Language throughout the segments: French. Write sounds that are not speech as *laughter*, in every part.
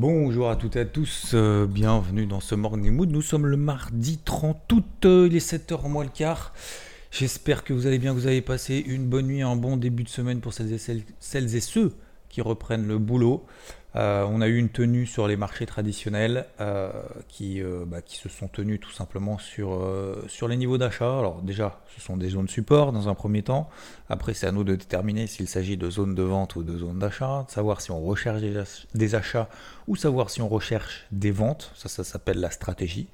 Bonjour à toutes et à tous, euh, bienvenue dans ce Morning Mood. Nous sommes le mardi 30 août, euh, il est 7h moins le quart. J'espère que vous allez bien, que vous avez passé une bonne nuit, un bon début de semaine pour celles et, celles, celles et ceux qui reprennent le boulot. Euh, on a eu une tenue sur les marchés traditionnels euh, qui, euh, bah, qui, se sont tenus tout simplement sur, sur les niveaux d'achat. Alors déjà, ce sont des zones support dans un premier temps. Après, c'est à nous de déterminer s'il s'agit de zones de vente ou de zones d'achat, de savoir si on recherche des achats ou savoir si on recherche des ventes. Ça, ça s'appelle la stratégie.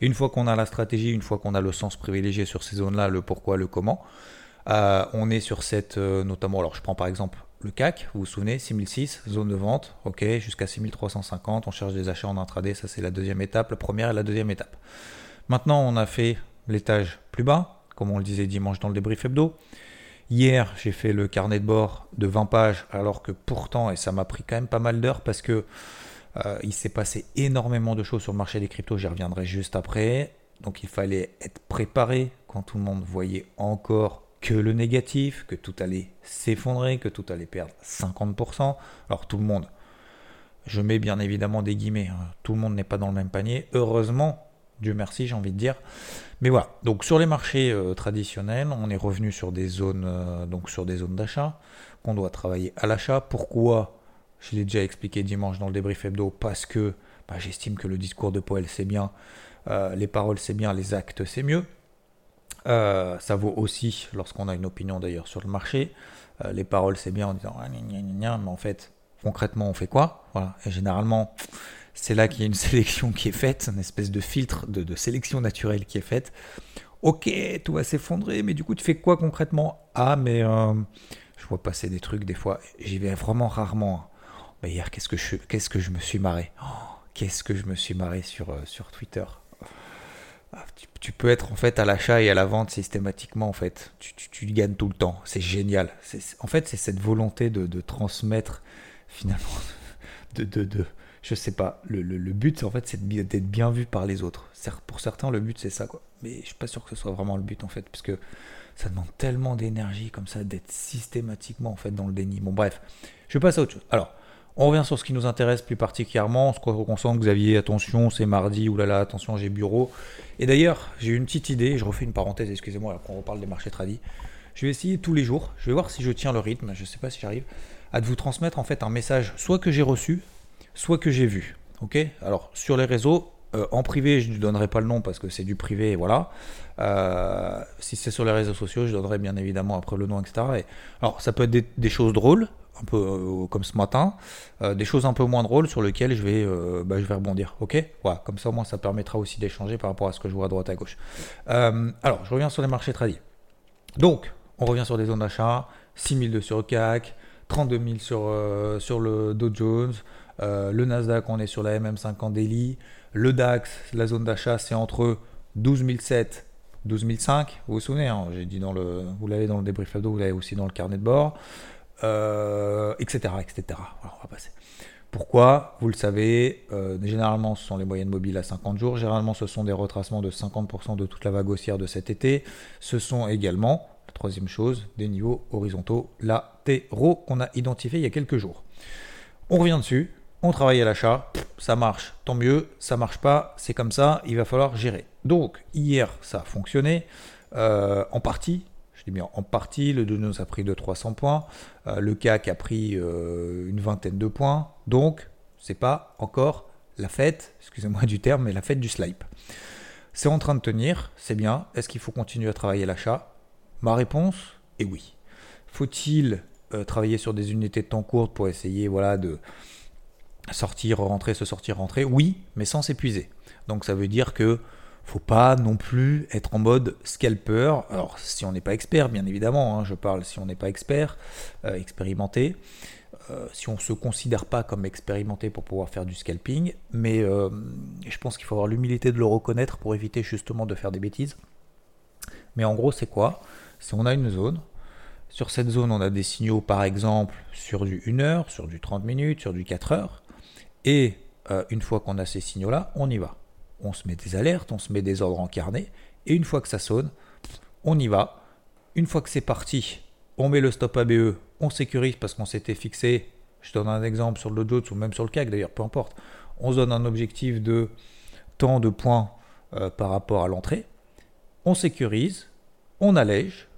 Et une fois qu'on a la stratégie, une fois qu'on a le sens privilégié sur ces zones-là, le pourquoi, le comment, on est sur cette, notamment, alors je prends par exemple le CAC, vous vous souvenez, 6006, zone de vente, ok, jusqu'à 6350, on cherche des achats en intraday, ça c'est la deuxième étape, la première et la deuxième étape. Maintenant, on a fait l'étage plus bas, comme on le disait dimanche dans le débrief hebdo. Hier, j'ai fait le carnet de bord de 20 pages, alors que pourtant, et ça m'a pris quand même pas mal d'heures parce que euh, il s'est passé énormément de choses sur le marché des cryptos, j'y reviendrai juste après. Donc il fallait être préparé quand tout le monde voyait encore que le négatif, que tout allait s'effondrer, que tout allait perdre 50%. Alors tout le monde, je mets bien évidemment des guillemets, hein. tout le monde n'est pas dans le même panier. Heureusement, Dieu merci, j'ai envie de dire. Mais voilà, donc sur les marchés euh, traditionnels, on est revenu sur des zones, euh, donc sur des zones d'achat qu'on doit travailler à l'achat. Pourquoi? Je l'ai déjà expliqué dimanche dans le débrief hebdo, parce que bah, j'estime que le discours de Poel c'est bien, euh, les paroles c'est bien, les actes c'est mieux. Euh, ça vaut aussi lorsqu'on a une opinion d'ailleurs sur le marché. Euh, les paroles, c'est bien en disant ah, mais en fait, concrètement, on fait quoi? Voilà. Et généralement, c'est là qu'il y a une *laughs* sélection qui est faite, une espèce de filtre de, sélection naturelle qui est faite. Ok, tout va s'effondrer, mais du coup, tu fais quoi concrètement? Ah, mais euh, je vois passer des trucs des fois, j'y vais vraiment rarement. Mais hier, qu'est-ce que je, que je me suis marré? Oh, Qu'est-ce que je me suis marré sur, sur Twitter? Ah, tu, peux être en fait à l'achat et à la vente systématiquement en fait. Tu, tu, gagnes tout le temps. C'est génial. En fait, c'est cette volonté de, transmettre finalement *laughs* de, de, de, je sais pas. Le, le, but en fait, c'est d'être bien vu par les autres. Pour certains, le but c'est ça quoi. Mais je suis pas sûr que ce soit vraiment le but en fait, parce que ça demande tellement d'énergie comme ça d'être systématiquement en fait dans le déni. Bon bref, je passe à autre chose. Alors. On revient sur ce qui nous intéresse plus particulièrement. Ce qu'on sent, Xavier, attention, c'est mardi, oulala, attention, j'ai bureau. Et d'ailleurs, j'ai une petite idée, je refais une parenthèse, excusez-moi, après on reparle des marchés tradis. Je vais essayer tous les jours, je vais voir si je tiens le rythme, je ne sais pas si j'arrive, à vous transmettre en fait un message, soit que j'ai reçu, soit que j'ai vu. Ok? Alors, sur les réseaux, euh, en privé, je ne donnerai pas le nom parce que c'est du privé, voilà. Euh, si c'est sur les réseaux sociaux, je donnerai bien évidemment après le nom, etc. alors, ça peut être des choses drôles, un peu euh, comme ce matin, euh, des choses un peu moins drôles sur lesquelles je vais, euh, bah, je vais rebondir. Ok? Voilà, comme ça au moins ça permettra aussi d'échanger par rapport à ce que je vois à droite à gauche. alors, je reviens sur les marchés tradis. Donc, on revient sur des zones d'achat, 6002 sur le CAC, 32 000 sur, le Dow Jones, le Nasdaq, on est sur la MM50 Daily, le DAX, la zone d'achat, c'est entre 12 007 12 005, vous vous souvenez, hein, j'ai dit dans le, vous l'avez dans le débrief vous l'avez aussi dans le carnet de bord etc., euh, etc. on va passer. Pourquoi Vous le savez, euh, généralement ce sont les moyennes mobiles à 50 jours, généralement ce sont des retracements de 50% de toute la vague haussière de cet été, ce sont également, la troisième chose, des niveaux horizontaux latéraux qu'on a identifiés il y a quelques jours. On revient dessus, on travaille à l'achat, ça marche, tant mieux, ça marche pas, c'est comme ça, il va falloir gérer. Donc hier ça a fonctionné, euh, en partie, en partie, le Dow a pris de 300 points, euh, le CAC a pris euh, une vingtaine de points, donc c'est pas encore la fête, excusez-moi du terme, mais la fête du slipe. C'est en train de tenir, c'est bien. Est-ce qu'il faut continuer à travailler l'achat? Ma réponse est oui. Faut-il euh, travailler sur des unités de temps courtes pour essayer voilà, de sortir, rentrer, se sortir, rentrer? Oui, mais sans s'épuiser. Donc ça veut dire que faut pas non plus être en mode scalper. Alors, si on n'est pas expert, bien évidemment, hein, je parle si on n'est pas expert, euh, expérimenté. euh, si on ne se considère pas comme expérimenté pour pouvoir faire du scalping, mais euh, je pense qu'il faut avoir l'humilité de le reconnaître pour éviter justement de faire des bêtises. Mais en gros, c'est quoi? Si on a une zone, sur cette zone, on a des signaux par exemple sur du 1 heure, sur du 30 minutes, sur du 4 heures, et une fois qu'on a ces signaux-là, on y va. On se met des alertes, on se met des ordres en carnet, et une fois que ça sonne, on y va. Une fois que c'est parti, on met le stop ABE, on sécurise parce qu'on s'était fixé, je donne un exemple sur le Dow ou même sur le CAC d'ailleurs, peu importe, on se donne un objectif de temps de points euh, par rapport à l'entrée, on sécurise, on allège,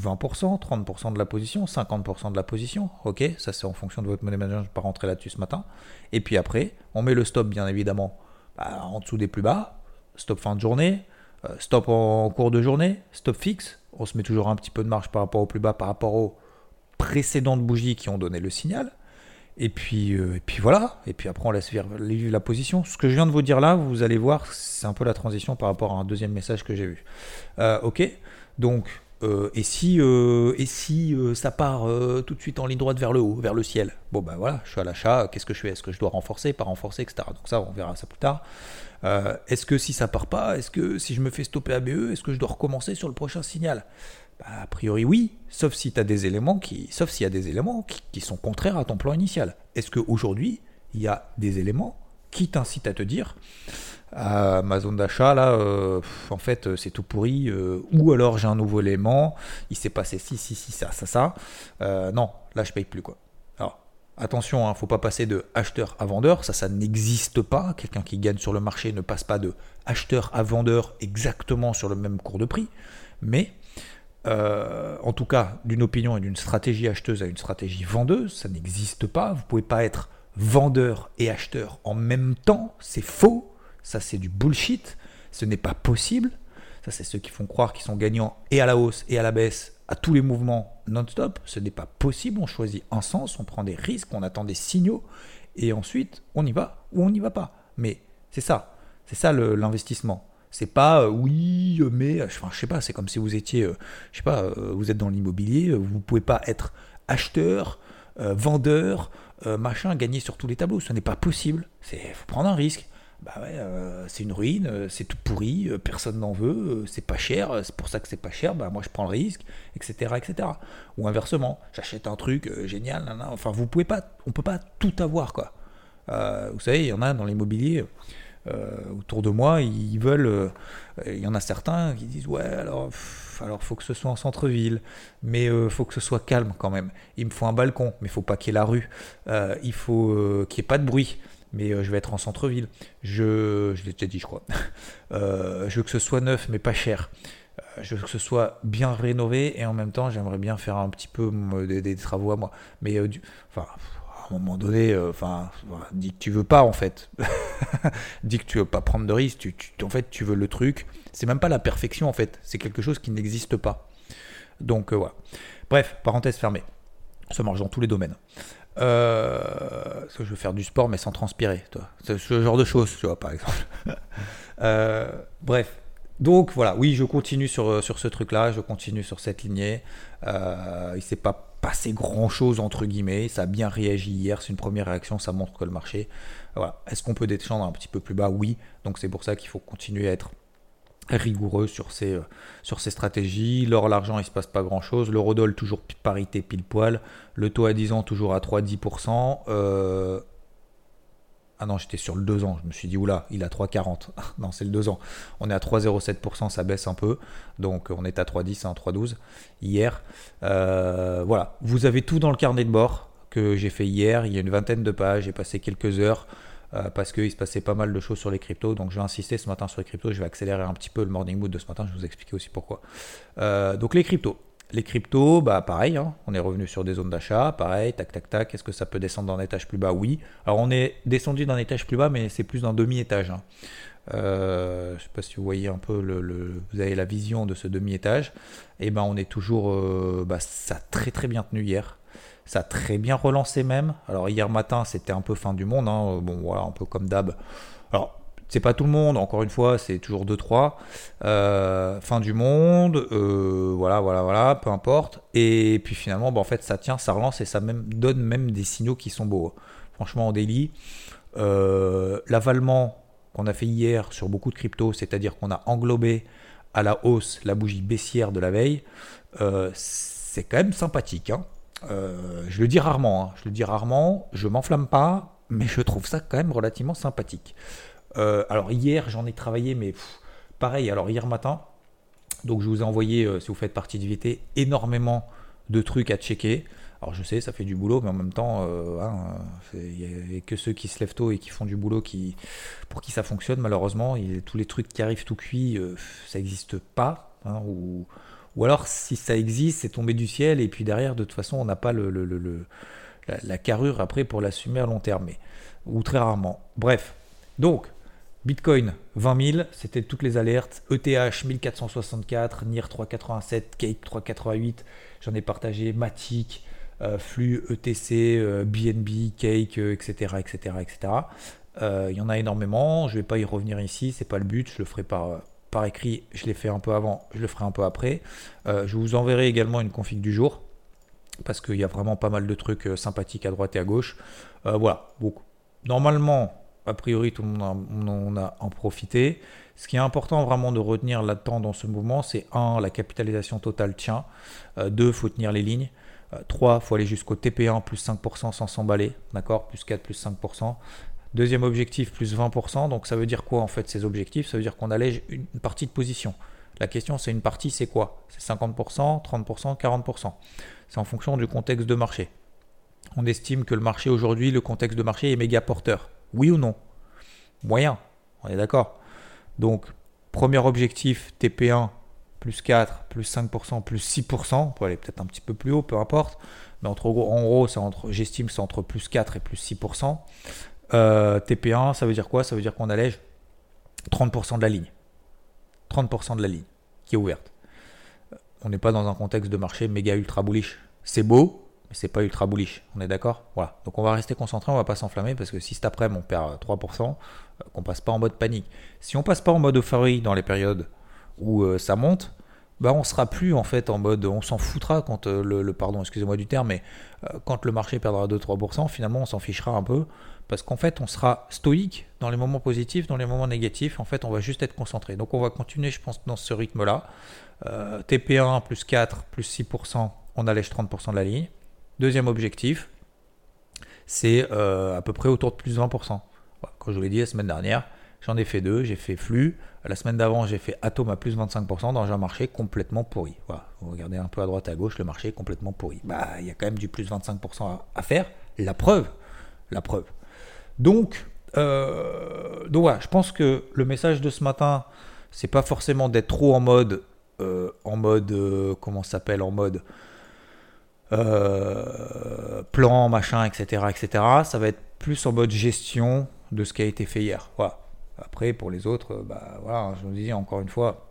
20%, 30% de la position, 50% de la position, ok, ça c'est en fonction de votre money manager, je ne vais pas rentrer là-dessus ce matin, et puis après, on met le stop bien évidemment bah, en dessous des plus bas, stop fin de journée, euh, stop en cours de journée, stop fixe, on se met toujours un petit peu de marge par rapport au plus bas, par rapport aux précédentes bougies qui ont donné le signal. Et puis, euh, et puis voilà, et puis après on laisse vivre la position. Ce que je viens de vous dire là, vous allez voir, c'est un peu la transition par rapport à un deuxième message que j'ai vu. Euh, ok, donc, et si, et si ça part tout de suite en ligne droite vers le haut, vers le ciel? Bon ben voilà, je suis à l'achat, qu'est-ce que je fais? Est-ce que je dois renforcer, pas renforcer, etc. Donc ça, on verra ça plus tard. Euh, est-ce que si ça part pas, est-ce que si je me fais stopper ABE, est-ce que je dois recommencer sur le prochain signal? Bah, A priori oui, sauf si tu des éléments qui, sauf s'il y a des éléments qui, sont contraires à ton plan initial. Est-ce qu'aujourd'hui, il y a des éléments qui t'incitent à te dire ma zone d'achat là, euh, en fait c'est tout pourri, euh, ou alors j'ai un nouveau élément, il s'est passé ci, ci, ci, ça, ça, ça. non, là je paye plus quoi. Attention, il hein, ne faut pas passer de acheteur à vendeur, ça, ça n'existe pas. Quelqu'un qui gagne sur le marché ne passe pas de acheteur à vendeur exactement sur le même cours de prix. Mais, euh, en tout cas, d'une opinion et d'une stratégie acheteuse à une stratégie vendeuse, ça n'existe pas. Vous ne pouvez pas être vendeur et acheteur en même temps. C'est faux. Ça, c'est du bullshit. Ce n'est pas possible. Ça, c'est ceux qui font croire qu'ils sont gagnants et à la hausse et à la baisse à tous les mouvements non-stop. Ce n'est pas possible. On choisit un sens, on prend des risques, on attend des signaux et ensuite on y va ou on n'y va pas. Mais c'est ça, c'est ça l'investissement. C'est pas euh, oui, mais enfin, je sais pas, c'est comme si vous étiez, euh, je sais pas, euh, vous êtes dans l'immobilier, vous pouvez pas être acheteur, vendeur, machin, gagner sur tous les tableaux. Ce n'est pas possible. C'est faut prendre un risque bah ouais, euh, c'est une ruine, euh, c'est tout pourri, euh, personne n'en veut, c'est pas cher, c'est pour ça que c'est pas cher, bah moi je prends le risque, etc. etc. Ou inversement, j'achète un truc génial, enfin vous pouvez pas, on peut pas tout avoir quoi. vous savez, il y en a dans l'immobilier. Autour de moi, ils veulent. Il y en a certains qui disent ouais alors alors faut que ce soit en centre-ville, mais il faut que ce soit calme quand même. Il me faut un balcon, mais il faut pas qu'il y ait la rue. il faut qu'il n'y ait pas de bruit mais euh, je vais être en centre-ville. Je, je l'ai déjà dit, je crois. *laughs* Euh, je veux que ce soit neuf, mais pas cher. Euh, je veux que ce soit bien rénové et en même temps, j'aimerais bien faire un petit peu des, travaux à moi. Mais enfin, à un moment donné, enfin, dis que tu veux pas en fait. *laughs* dis que tu veux pas prendre de risques. Tu, en fait, tu veux le truc. C'est même pas la perfection en fait. C'est quelque chose qui n'existe pas. Donc voilà. Bref, parenthèse fermée. Ça marche dans tous les domaines. Euh, je veux faire du sport mais sans transpirer, toi. Ce genre de choses, tu vois, par exemple. *laughs* Euh, bref. Donc voilà, oui, je continue sur, sur ce truc-là, je continue sur cette lignée. Euh, il s'est pas passé grand-chose entre guillemets, ça a bien réagi hier, c'est une première réaction, ça montre que le marché... Voilà. Est-ce qu'on peut descendre un petit peu plus bas? Oui, donc c'est pour ça qu'il faut continuer à être rigoureux sur ces, euh, sur stratégies. L'or, l'argent, il se passe pas grand-chose. L'eurodoll, toujours parité pile poil. Le taux à 10 ans, toujours à 3,10%. Euh... Ah non, j'étais sur le 2 ans. Je me suis dit, oula, il a 3,40. *laughs* non, c'est le 2 ans. On est à 3,07%, ça baisse un peu. Donc, on est à 3,10, 3,12 hein, hier. Euh, voilà, vous avez tout dans le carnet de bord que j'ai fait hier. Il y a une vingtaine de pages. J'ai passé quelques heures. Euh, parce qu'il se passait pas mal de choses sur les cryptos. Donc je vais insister ce matin sur les cryptos. Je vais accélérer un petit peu le morning mood de ce matin. Je vais vous expliquer aussi pourquoi. Euh, donc les cryptos. Les cryptos, bah pareil, hein. on est revenu sur des zones d'achat, pareil, tac tac tac. Est-ce que ça peut descendre d'un étage plus bas? Oui. Alors on est descendu d'un étage plus bas, mais c'est plus d'un demi-étage. Hein. Euh, je ne sais pas si vous voyez un peu, le, vous avez la vision de ce demi-étage. Et eh ben on est toujours, bah, ça a très très bien tenu hier. Ça a très bien relancé même. Alors hier matin, c'était un peu fin du monde. Hein. Bon, voilà, un peu comme d'hab. Alors, c'est pas tout le monde, encore une fois, c'est toujours 2-3. Euh, fin du monde, euh, voilà, voilà, voilà, peu importe. Et puis finalement, bah, en fait, ça tient, ça relance et ça même, donne même des signaux qui sont beaux. Franchement, en daily, euh, l'avalement qu'on a fait hier sur beaucoup de cryptos, c'est-à-dire qu'on a englobé à la hausse la bougie baissière de la veille, c'est quand même sympathique. Hein. je le dis rarement, hein. je le dis rarement, je m'enflamme pas, mais je trouve ça quand même relativement sympathique. Euh, alors hier, j'en ai travaillé, mais pareil, alors hier matin, donc je vous ai envoyé, euh, si vous faites partie du VT, énormément de trucs à checker. Alors je sais, ça fait du boulot, mais en même temps, euh, hein, il n'y a que ceux qui se lèvent tôt et qui font du boulot qui, pour qui ça fonctionne. Malheureusement, tous les trucs qui arrivent tout cuit, ça n'existe pas. Hein, ou, alors si ça existe, c'est tombé du ciel et puis derrière, de toute façon, on n'a pas le, la, la, carrure après pour l'assumer à long terme, ou très rarement. Bref, donc Bitcoin 20 000, c'était toutes les alertes. ETH 1464, NIR 387, Cake 388, j'en ai partagé, Matic, euh, Flux, ETC, BNB, Cake, etc. etc., etc. Il y en a énormément, je ne vais pas y revenir ici, c'est pas le but, je le ferai par, par écrit, je l'ai fait un peu avant, je le ferai un peu après. Euh, je vous enverrai également une config du jour, parce qu'il y a vraiment pas mal de trucs euh, sympathiques à droite et à gauche. voilà, donc normalement, a priori, tout le monde a, en profité. Ce qui est important vraiment de retenir là-dedans dans ce mouvement, c'est 1, la capitalisation totale tient. 2, il faut tenir les lignes. 3, il faut aller jusqu'au TP1 plus 5% sans s'emballer. D'accord? Plus 4, plus 5%. Deuxième objectif, plus 20%. Donc ça veut dire quoi en fait ces objectifs? Ça veut dire qu'on allège une partie de position. La question c'est une partie, c'est quoi? C'est 50%, 30%, 40%. C'est en fonction du contexte de marché. On estime que le marché aujourd'hui, le contexte de marché est méga porteur. Oui ou non Moyen, on est d'accord. Donc, premier objectif, TP1, plus 4, plus 5%, plus 6%. On peut aller peut-être un petit peu plus haut, peu importe. Mais entre, en gros, j'estime que c'est entre plus 4 et plus 6%. Euh, TP1, ça veut dire quoi? Ça veut dire qu'on allège 30% de la ligne. 30% de la ligne qui est ouverte. On n'est pas dans un contexte de marché méga ultra bullish. C'est beau, mais c'est pas ultra bullish, on est d'accord? Voilà. Donc on va rester concentré, on va pas s'enflammer parce que si cet après on perd 3%, euh, qu'on passe pas en mode panique. Si on passe pas en mode euphorie dans les périodes où euh, ça monte, bah on sera plus en fait en mode on s'en foutra quand euh, le, pardon, excusez-moi du terme, mais quand le marché perdra 2-3%, finalement on s'en fichera un peu parce qu'en fait on sera stoïque dans les moments positifs, dans les moments négatifs, en fait on va juste être concentré. Donc on va continuer je pense dans ce rythme-là. TP1 plus 4 plus 6%, on allège 30% de la ligne. Deuxième objectif, c'est euh, à peu près autour de plus de 20%. Quand je vous l'ai dit la semaine dernière, j'en ai fait deux. J'ai fait flux. La semaine d'avant, j'ai fait Atom à plus de 25% dans un marché complètement pourri. Voilà. Vous regardez un peu à droite à gauche, le marché est complètement pourri. Bah, il y a quand même du plus de 25% à, faire. La preuve, la preuve. Donc, euh, donc voilà, je pense que le message de ce matin, c'est pas forcément d'être trop en mode, euh, en mode, comment ça s'appelle, en mode euh, plan, machin, etc., etc. Ça va être plus en mode gestion de ce qui a été fait hier. Voilà. Après, pour les autres, euh, bah, voilà, je vous dis encore une fois,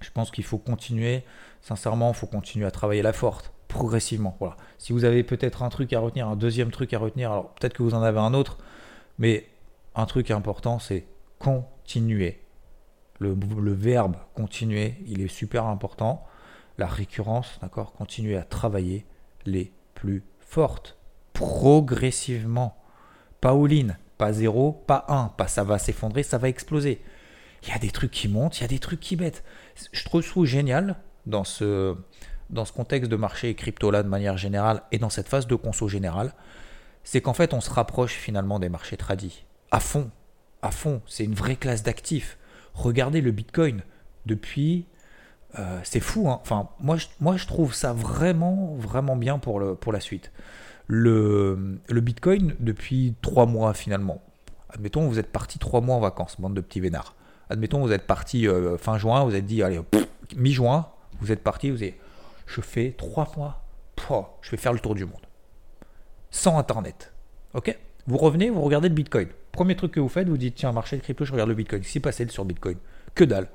je pense qu'il faut continuer, sincèrement, il faut continuer à travailler la forte, progressivement. Voilà. Si vous avez peut-être un truc à retenir, un deuxième truc à retenir, alors peut-être que vous en avez un autre, mais un truc important, c'est continuer. Le, le, verbe continuer, il est super important. La récurrence, d'accord Continuer à travailler, les plus fortes, progressivement. Pas all-in, pas 0, pas 1, pas ça va s'effondrer, ça va exploser. Il y a des trucs qui montent, il y a des trucs qui bêtent. Je trouve génial dans ce, dans ce contexte de marché crypto-là de manière générale et dans cette phase de conso générale, c'est qu'en fait on se rapproche finalement des marchés tradis. À fond, à fond, c'est une vraie classe d'actifs. Regardez le Bitcoin depuis euh, c'est fou. Hein. Enfin, moi je, moi, je trouve ça vraiment, vraiment bien pour, le, pour la suite. Le, le Bitcoin, depuis trois mois finalement. Admettons, vous êtes parti trois mois en vacances, bande de petits vénards. Admettons, vous êtes parti euh, fin juin, vous êtes dit, allez, mi-juin, vous êtes parti, vous êtes, je fais trois mois, je vais faire le tour du monde. Sans Internet. Ok? Vous revenez, vous regardez le Bitcoin. Premier truc que vous faites, vous dites, tiens, marché de crypto, je regarde le Bitcoin. Qui passé sur Bitcoin? Que dalle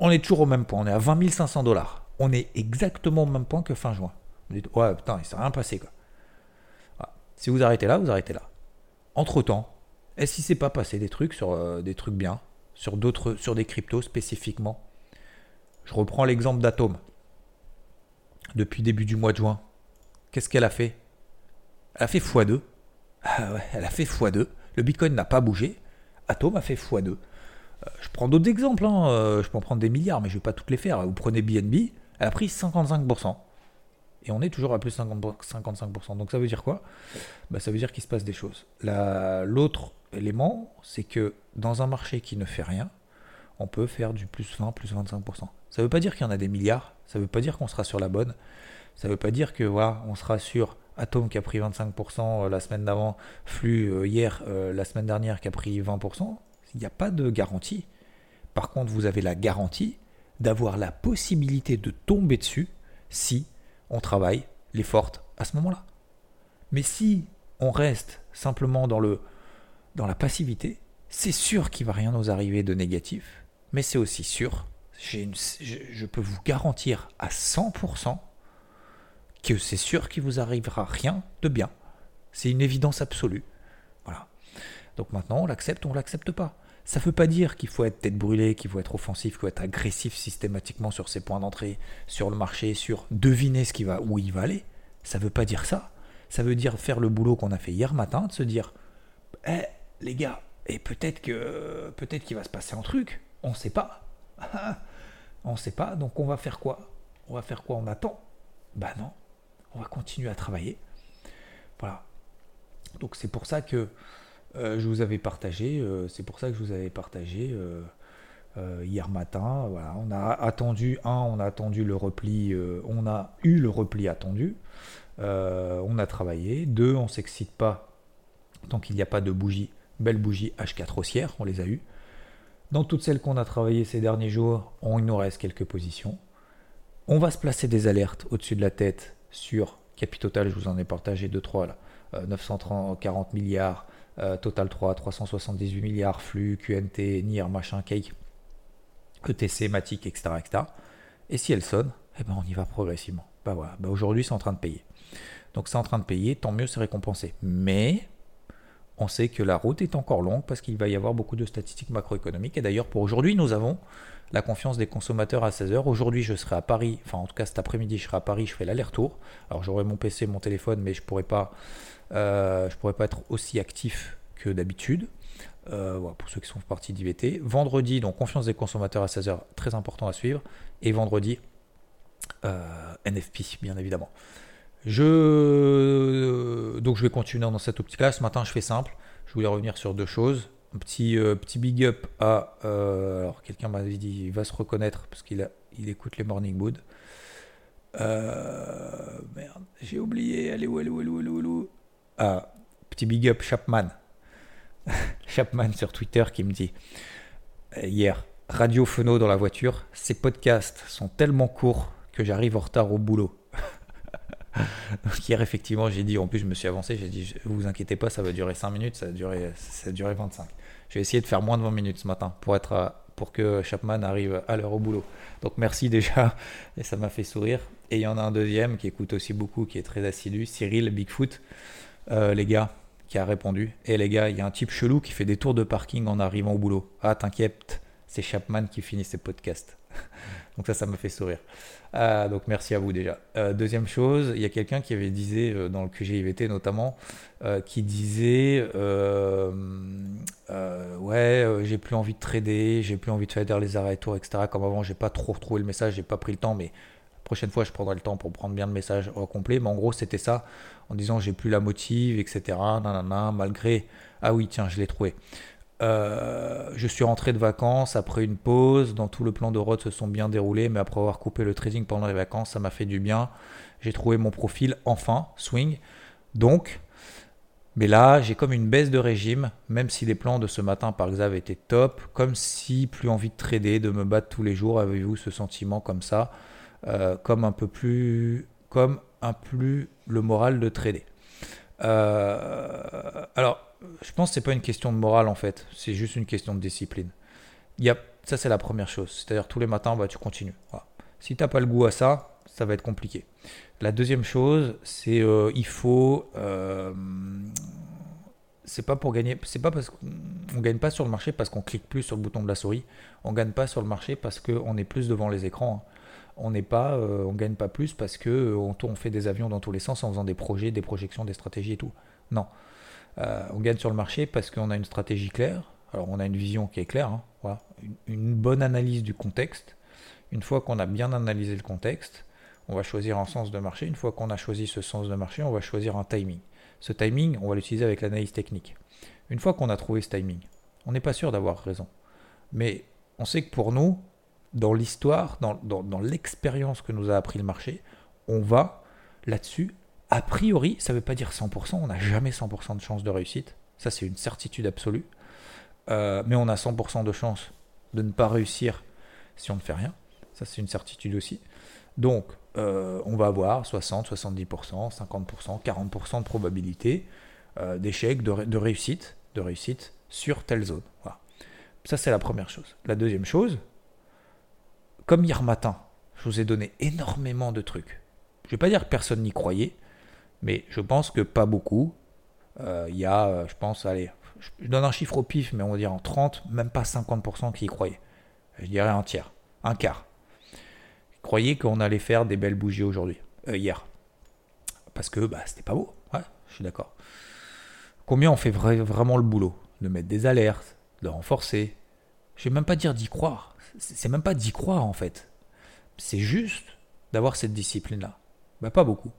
on est toujours au même point. On est à 20 500 dollars. On est exactement au même point que fin juin. Vous dites, ouais, putain, il s'est rien passé, quoi. Si vous arrêtez là, vous arrêtez là. Entre-temps, Est-ce qu'il s'est pas passé des trucs sur euh, des trucs bien, sur d'autres, sur des cryptos spécifiquement? Je reprends l'exemple d'Atom. Depuis début du mois de juin, qu'est-ce qu'elle a fait? Elle a fait x2. Ah elle a fait x2. Le Bitcoin n'a pas bougé. Atom a fait x2. Euh, je prends d'autres exemples, hein. Euh, je peux en prendre des milliards, mais je ne vais pas toutes les faire. Vous prenez BNB, elle a pris 55%. Et on est toujours à plus de 55%. Donc ça veut dire quoi? Bah, Ça veut dire qu'il se passe des choses. L'autre élément, c'est que dans un marché qui ne fait rien, on peut faire du plus 20, plus 25%. Ça ne veut pas dire qu'il y en a des milliards, ça ne veut pas dire qu'on sera sur la bonne, ça ne veut pas dire que voilà, on sera sur Atom qui a pris 25% euh, la semaine d'avant, Flux hier, la semaine dernière qui a pris 20%. Il n'y a pas de garantie. Par contre, vous avez la garantie d'avoir la possibilité de tomber dessus si on travaille les fortes à ce moment-là. Mais si on reste simplement dans, la passivité, c'est sûr qu'il va rien nous arriver de négatif, mais c'est aussi sûr, je, je peux vous garantir à 100% que c'est sûr qu'il vous arrivera rien de bien. C'est une évidence absolue. Voilà. Donc maintenant, on l'accepte ou on l'accepte pas. Ça ne veut pas dire qu'il faut être tête brûlée, qu'il faut être offensif, qu'il faut être agressif systématiquement sur ses points d'entrée, sur le marché, sur deviner ce qui va, où il va aller. Ça ne veut pas dire ça. Ça veut dire faire le boulot qu'on a fait hier matin, de se dire, eh les gars, et peut-être que peut-être qu'il va se passer un truc. On ne sait pas. *laughs* on ne sait pas. Donc on va faire quoi? On va faire quoi? On attend Bah non. On va continuer à travailler. Voilà. Donc c'est pour ça que euh, je vous avais partagé, euh, c'est pour ça que je vous avais partagé euh, hier matin. On a attendu, un, on a attendu le repli, on a eu le repli attendu, on a travaillé. Deux, on s'excite pas tant qu'il n'y a pas de bougie, belle bougie H4 haussière, on les a eues. Dans toutes celles qu'on a travaillées ces derniers jours, on, il nous reste quelques positions. On va se placer des alertes au-dessus de la tête sur Capitotal, je vous en ai partagé 2-3 là. 940 milliards, euh, Total 3, 378 milliards, flux, QNT, NIR, machin, cake, ETC, Matic, etc.. Et si elle sonne, eh ben on y va progressivement. Bah voilà, bah aujourd'hui c'est en train de payer. Donc c'est en train de payer, tant mieux c'est récompensé. Mais on sait que la route est encore longue parce qu'il va y avoir beaucoup de statistiques macroéconomiques. Et d'ailleurs pour aujourd'hui nous avons la confiance des consommateurs à 16h. Aujourd'hui je serai à Paris, enfin en tout cas cet après-midi je serai à Paris, je fais l'aller-retour. Alors j'aurai mon PC, mon téléphone, mais je pourrai pas euh, pourrais pas être aussi actif que d'habitude. Euh, pour ceux qui sont partis d'IVT. Vendredi, donc confiance des consommateurs à 16h, très important à suivre. Et vendredi, euh, NFP, bien évidemment. Je, donc je vais continuer dans cette optique-là. Ce matin, je fais simple. Je voulais revenir sur deux choses. Petit, petit big up à. alors, quelqu'un m'a dit il va se reconnaître parce qu'il il écoute les Morning Mood. merde, j'ai oublié. Allez où, allez où, allez où, allez ah, petit big up Chapman. *laughs* Chapman sur Twitter qui me dit euh, hier, Radio Phono dans la voiture, ces podcasts sont tellement courts que j'arrive en retard au boulot. *laughs* Donc hier, effectivement, j'ai dit, en plus, je me suis avancé, j'ai dit, vous inquiétez pas, ça va durer 5 minutes, ça va durer, ça durer 25. Je vais essayer de faire moins de 20 minutes ce matin pour, être pour que Chapman arrive à l'heure au boulot. Donc merci déjà, *laughs* et ça m'a fait sourire. Et il y en a un deuxième qui écoute aussi beaucoup, qui est très assidu, Cyril Bigfoot. Euh, les gars, qui a répondu. Et les gars, il y a un type chelou qui fait des tours de parking en arrivant au boulot. Ah, t'inquiète, c'est Chapman qui finit ses podcasts. *laughs* donc ça, ça me fait sourire. Euh, donc merci à vous déjà. Euh, deuxième chose, il y a quelqu'un qui avait disait dans le QGIVT notamment, qui disait ouais, j'ai plus envie de trader, j'ai plus envie de faire les arrêts tours, etc. Comme avant, j'ai pas trop retrouvé le message, j'ai pas pris le temps, mais prochaine fois, je prendrai le temps pour prendre bien le message au complet. Mais en gros, c'était ça, en disant j'ai plus la motive, etc. Malgré. Ah oui, tiens, je l'ai trouvé. Euh, je suis rentré de vacances après une pause. Dans tout le plan de road se sont bien déroulés, mais après avoir coupé le trading pendant les vacances, ça m'a fait du bien. J'ai trouvé mon profil enfin, swing. Donc, mais là, j'ai comme une baisse de régime, même si les plans de ce matin par Xav étaient top, comme si plus envie de trader, de me battre tous les jours. Avez-vous ce sentiment comme ça euh, comme un peu plus, comme un plus le moral de trader? Euh, alors, je pense que c'est pas une question de morale en fait, c'est juste une question de discipline. Il ça c'est la première chose, c'est-à-dire tous les matins, bah, tu continues. Si t'as pas le goût à ça, ça va être compliqué. La deuxième chose, c'est euh, il faut c'est pas pour gagner, c'est pas parce qu'on gagne pas sur le marché parce qu'on clique plus sur le bouton de la souris. On gagne pas sur le marché parce qu'on est plus devant les écrans. Hein. On n'est pas, on gagne pas plus parce que on, fait des avions dans tous les sens en faisant des projets, des projections, des stratégies et tout. Non, on gagne sur le marché parce qu'on a une stratégie claire. Alors on a une vision qui est claire, hein, une bonne analyse du contexte. Une fois qu'on a bien analysé le contexte, on va choisir un sens de marché. Une fois qu'on a choisi ce sens de marché, on va choisir un timing. Ce timing, on va l'utiliser avec l'analyse technique. Une fois qu'on a trouvé ce timing, on n'est pas sûr d'avoir raison. Mais on sait que pour nous, dans l'histoire, dans, l'expérience que nous a appris le marché, on va là-dessus. A priori, ça ne veut pas dire 100%, on n'a jamais 100% de chance de réussite. Ça, c'est une certitude absolue. Euh, mais on a 100% de chance de ne pas réussir si on ne fait rien. Ça, c'est une certitude aussi. Donc, euh, on va avoir 60, 70%, 50%, 40% de probabilité euh, d'échec, de, réussite, de réussite sur telle zone. Voilà. Ça, c'est la première chose. La deuxième chose, comme hier matin, je vous ai donné énormément de trucs. Je ne vais pas dire que personne n'y croyait, mais je pense que pas beaucoup. Il y a, je pense, allez, je donne un chiffre au pif, mais on va dire en 30, même pas 50% qui y croyaient. Je dirais un tiers, un quart. Croyez qu'on allait faire des belles bougies aujourd'hui, euh, hier. Parce que bah, c'était pas beau. Ouais, je suis d'accord. Combien on fait vraiment le boulot De mettre des alertes, de renforcer? Je vais même pas dire d'y croire. C'est même pas d'y croire en fait. C'est juste d'avoir cette discipline-là. Bah, pas beaucoup.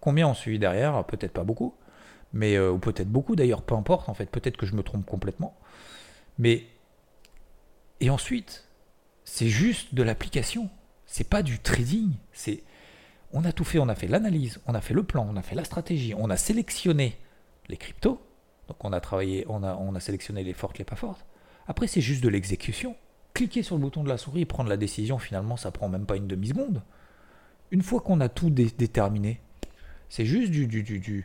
Combien on suit derrière? Peut-être pas beaucoup mais euh, ou peut-être beaucoup d'ailleurs, peu importe en fait, peut-être que je me trompe complètement. Mais et ensuite, c'est juste de l'application. C'est pas du trading. C'est on a tout fait, on a fait l'analyse, on a fait le plan, on a fait la stratégie, on a sélectionné les cryptos. Donc on a travaillé, on a, on a sélectionné les fortes, les pas fortes. Après, c'est juste de l'exécution. Cliquer sur le bouton de la souris et prendre la décision, finalement, ça prend même pas une demi-seconde. Une fois qu'on a tout déterminé, c'est juste du, du, du,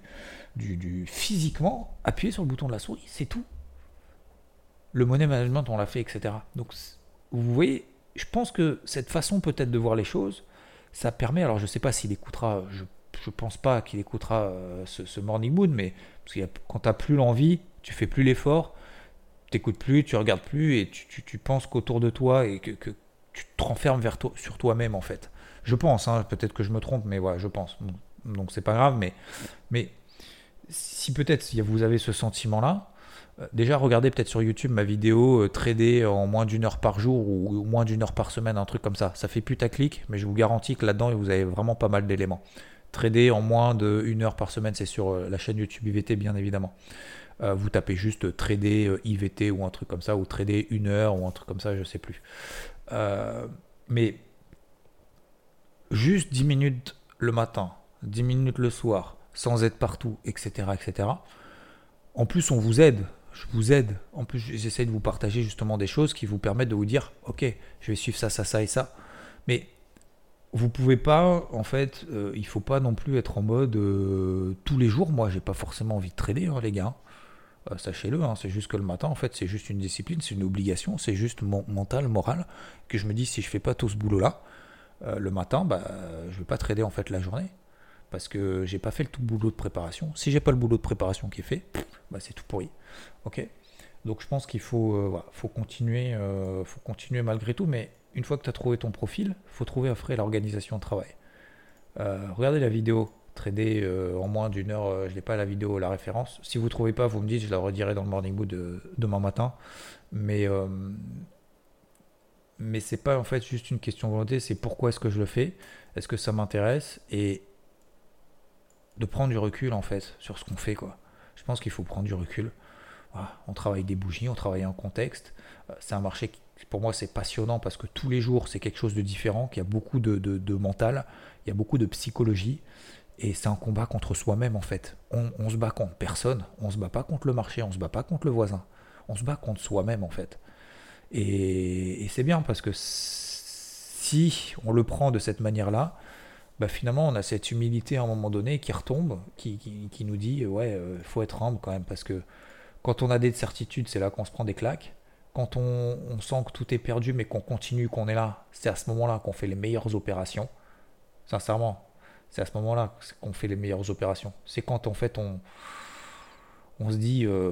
du, physiquement appuyer sur le bouton de la souris, c'est tout. Le money management, on l'a fait, etc. Donc, vous voyez, je pense que cette façon peut-être de voir les choses, ça permet, alors je ne sais pas s'il écoutera, je ne pense pas qu'il écoutera euh, ce, Morning Mood, mais parce que quand tu n'as plus l'envie, tu fais plus l'effort, tu n'écoutes plus, tu regardes plus et tu, tu, penses qu'autour de toi et que, que, tu te renfermes vers toi, sur toi-même en fait. Je pense, hein, peut-être que je me trompe, mais voilà, je pense donc c'est pas grave, mais, mais si peut-être vous avez ce sentiment-là, déjà regardez peut-être sur YouTube ma vidéo euh, trader en moins d'une heure par jour ou, moins d'une heure par semaine, un truc comme ça. Ça fait putaclic, mais je vous garantis que là-dedans vous avez vraiment pas mal d'éléments. Trader en moins d'une heure par semaine, c'est sur euh, la chaîne YouTube IVT bien évidemment. vous tapez juste trader IVT ou un truc comme ça, ou trader une heure ou un truc comme ça, je sais plus. mais juste 10 minutes le matin, 10 minutes le soir, sans être partout, etc., etc. En plus, on vous aide. Je vous aide. En plus, j'essaie de vous partager justement des choses qui vous permettent de vous dire, ok, je vais suivre ça, ça, ça et ça. Mais vous pouvez pas, en fait, euh, il faut pas non plus être en mode euh, tous les jours. Moi, j'ai pas forcément envie de trader, hein, les gars. Euh, sachez-le, hein, c'est juste que le matin, en fait, c'est juste une discipline, c'est une obligation, c'est juste mon, mental, moral, que je me dis si je fais pas tout ce boulot-là, le matin, bah, je vais pas trader en fait la journée parce que j'ai pas fait le tout boulot de préparation. Si j'ai pas le boulot de préparation qui est fait, bah c'est tout pourri. Ok? Donc je pense qu'il faut, euh, faut continuer, euh, faut continuer malgré tout. Mais une fois que tu as trouvé ton profil, faut trouver après l'organisation de travail. Euh, regardez la vidéo trader en moins d'une heure. je n'ai pas la vidéo, la référence. Si vous trouvez pas, vous me dites, je la redirai dans le morning de, demain matin. Mais mais c'est pas en fait juste une question de volonté. C'est pourquoi est-ce que je le fais? Est-ce que ça m'intéresse? Et de prendre du recul en fait sur ce qu'on fait quoi. Je pense qu'il faut prendre du recul. on travaille des bougies, on travaille un contexte. Euh, c'est un marché qui, pour moi, c'est passionnant parce que tous les jours, c'est quelque chose de différent, qu'il y a beaucoup de, de, mental, il y a beaucoup de psychologie. Et c'est un combat contre soi-même en fait. On, se bat contre personne, on se bat pas contre le marché, on se bat pas contre le voisin. On se bat contre soi-même en fait. Et, et c'est bien parce que si on le prend de cette manière-là, bah, finalement, on a cette humilité à un moment donné qui retombe, qui, qui, nous dit ouais, euh, faut être humble quand même, parce que quand on a des certitudes, c'est là qu'on se prend des claques. Quand on, sent que tout est perdu, mais qu'on continue, qu'on est là, c'est à ce moment-là qu'on fait les meilleures opérations. Sincèrement, c'est à ce moment-là qu'on fait les meilleures opérations. C'est quand en fait on, on se dit, euh,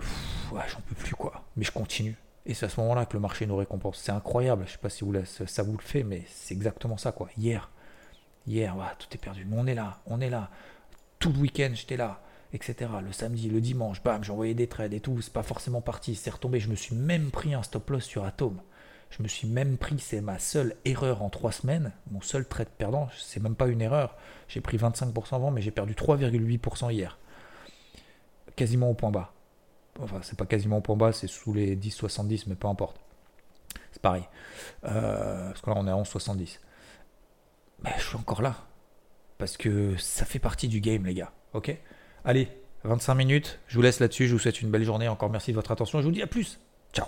ouais, j'en peux plus quoi, mais je continue. Et c'est à ce moment-là que le marché nous récompense. C'est incroyable, je sais pas si vous, ça vous le fait, mais c'est exactement ça quoi. Hier, hier, tout est perdu, mais on est là, on est là. Tout le week-end, j'étais là, etc. Le samedi, le dimanche, bam, envoyé des trades et tout, c'est pas forcément parti, c'est retombé. Je me suis même pris un stop loss sur Atom. Je me suis même pris, c'est ma seule erreur en trois semaines, mon seul trade perdant, c'est même pas une erreur. J'ai pris 25% avant, mais j'ai perdu 3,8% hier. Quasiment au point bas. Enfin, c'est pas quasiment au point bas, c'est sous les 10,70, mais peu importe. C'est pareil. Euh, parce que là, on est à 11,70. Mais je suis encore là. Parce que ça fait partie du game, les gars. Ok? Allez, 25 minutes. Je vous laisse là-dessus. Je vous souhaite une belle journée. Encore merci de votre attention. Je vous dis à plus. Ciao.